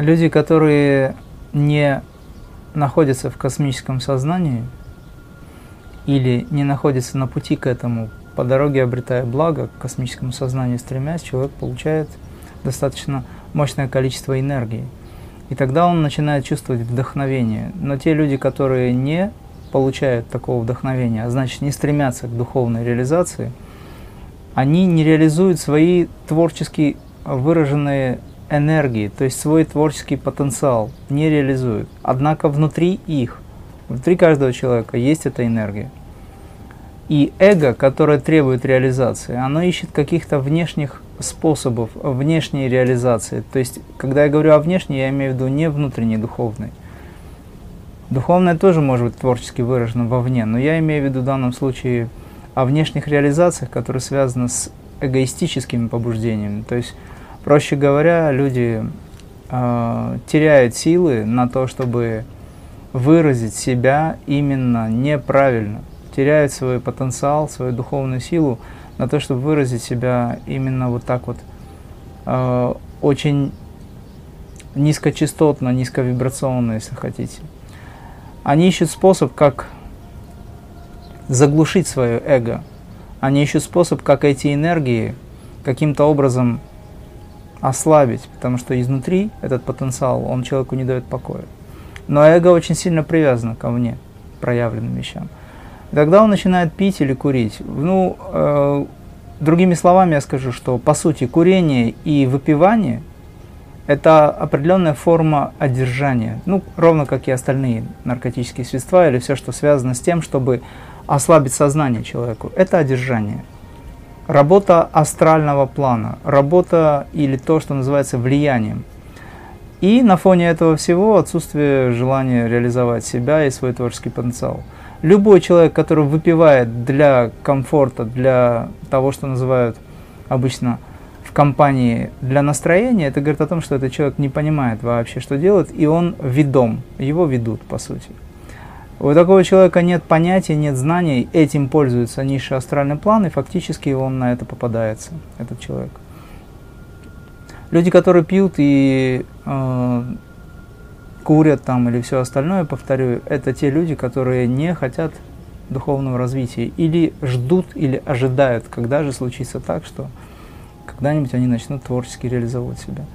Люди, которые не находятся в космическом сознании или не находятся на пути к этому, по дороге обретая благо, к космическому сознанию стремясь, человек получает достаточно мощное количество энергии. И тогда он начинает чувствовать вдохновение. Но те люди, которые не получают такого вдохновения, а значит не стремятся к духовной реализации, они не реализуют свои творчески выраженные энергии, то есть свой творческий потенциал не реализуют. Однако внутри их, внутри каждого человека есть эта энергия. И эго, которое требует реализации, оно ищет каких-то внешних способов внешней реализации. То есть, когда я говорю о внешней, я имею в виду не внутренней духовной. Духовное тоже может быть творчески выражено вовне, но я имею в виду в данном случае о внешних реализациях, которые связаны с эгоистическими побуждениями. То есть Проще говоря, люди э, теряют силы на то, чтобы выразить себя именно неправильно, теряют свой потенциал, свою духовную силу на то, чтобы выразить себя именно вот так вот э, очень низкочастотно, низковибрационно, если хотите. Они ищут способ, как заглушить свое эго. Они ищут способ, как эти энергии каким-то образом ослабить, потому что изнутри этот потенциал, он человеку не дает покоя. Но эго очень сильно привязано ко мне, проявленным вещам. И тогда он начинает пить или курить. Ну, э, другими словами я скажу, что по сути курение и выпивание – это определенная форма одержания. Ну, ровно как и остальные наркотические средства или все, что связано с тем, чтобы ослабить сознание человеку. Это одержание работа астрального плана, работа или то, что называется влиянием. И на фоне этого всего отсутствие желания реализовать себя и свой творческий потенциал. Любой человек, который выпивает для комфорта, для того, что называют обычно в компании для настроения, это говорит о том, что этот человек не понимает вообще, что делает, и он ведом, его ведут, по сути. У такого человека нет понятия, нет знаний, этим пользуется низший астральный план, и фактически он на это попадается, этот человек. Люди, которые пьют и э, курят там или все остальное, повторю, это те люди, которые не хотят духовного развития или ждут или ожидают, когда же случится так, что когда-нибудь они начнут творчески реализовывать себя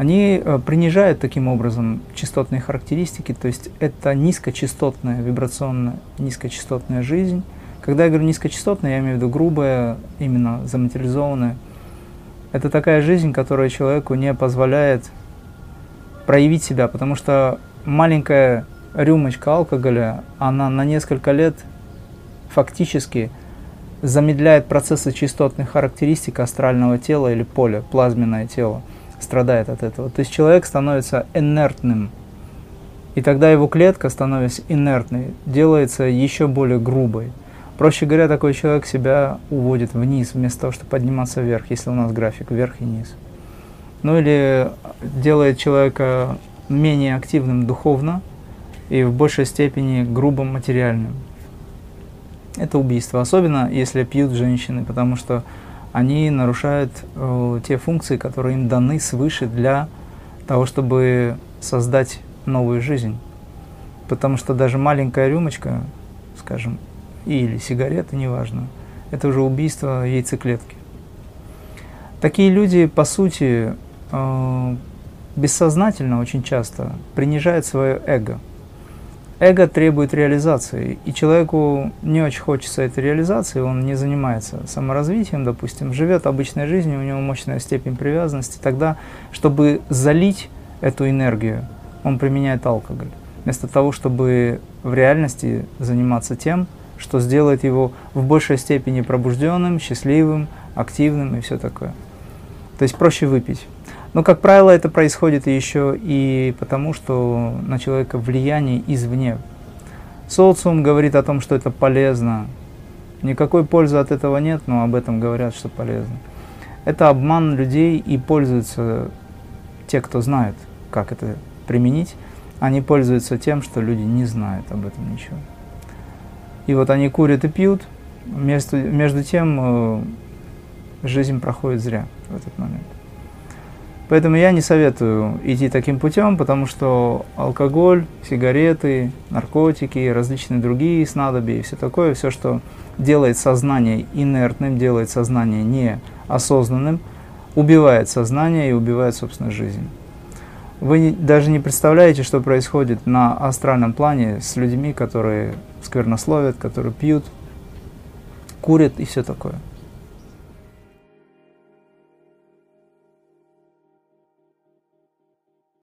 они э, принижают таким образом частотные характеристики, то есть это низкочастотная, вибрационная, низкочастотная жизнь. Когда я говорю низкочастотная, я имею в виду грубая, именно заматериализованная. Это такая жизнь, которая человеку не позволяет проявить себя, потому что маленькая рюмочка алкоголя, она на несколько лет фактически замедляет процессы частотных характеристик астрального тела или поля, плазменное тело страдает от этого. То есть человек становится инертным. И тогда его клетка, становясь инертной, делается еще более грубой. Проще говоря, такой человек себя уводит вниз, вместо того, чтобы подниматься вверх, если у нас график вверх и низ. Ну или делает человека менее активным духовно и в большей степени грубым материальным. Это убийство, особенно если пьют женщины, потому что они нарушают э, те функции, которые им даны свыше для того, чтобы создать новую жизнь. Потому что даже маленькая рюмочка, скажем, или сигарета, неважно, это уже убийство яйцеклетки. Такие люди, по сути, э, бессознательно очень часто принижают свое эго – Эго требует реализации, и человеку не очень хочется этой реализации, он не занимается саморазвитием, допустим, живет обычной жизнью, у него мощная степень привязанности, тогда, чтобы залить эту энергию, он применяет алкоголь, вместо того, чтобы в реальности заниматься тем, что сделает его в большей степени пробужденным, счастливым, активным и все такое. То есть проще выпить. Но, как правило, это происходит еще и потому, что на человека влияние извне. Социум говорит о том, что это полезно. Никакой пользы от этого нет, но об этом говорят, что полезно. Это обман людей и пользуются те, кто знает, как это применить. Они пользуются тем, что люди не знают об этом ничего. И вот они курят и пьют, между, между тем э, жизнь проходит зря в этот момент. Поэтому я не советую идти таким путем, потому что алкоголь, сигареты, наркотики, различные другие снадобья и все такое, все, что делает сознание инертным, делает сознание неосознанным, убивает сознание и убивает собственную жизнь. Вы даже не представляете, что происходит на астральном плане с людьми, которые сквернословят, которые пьют, курят и все такое.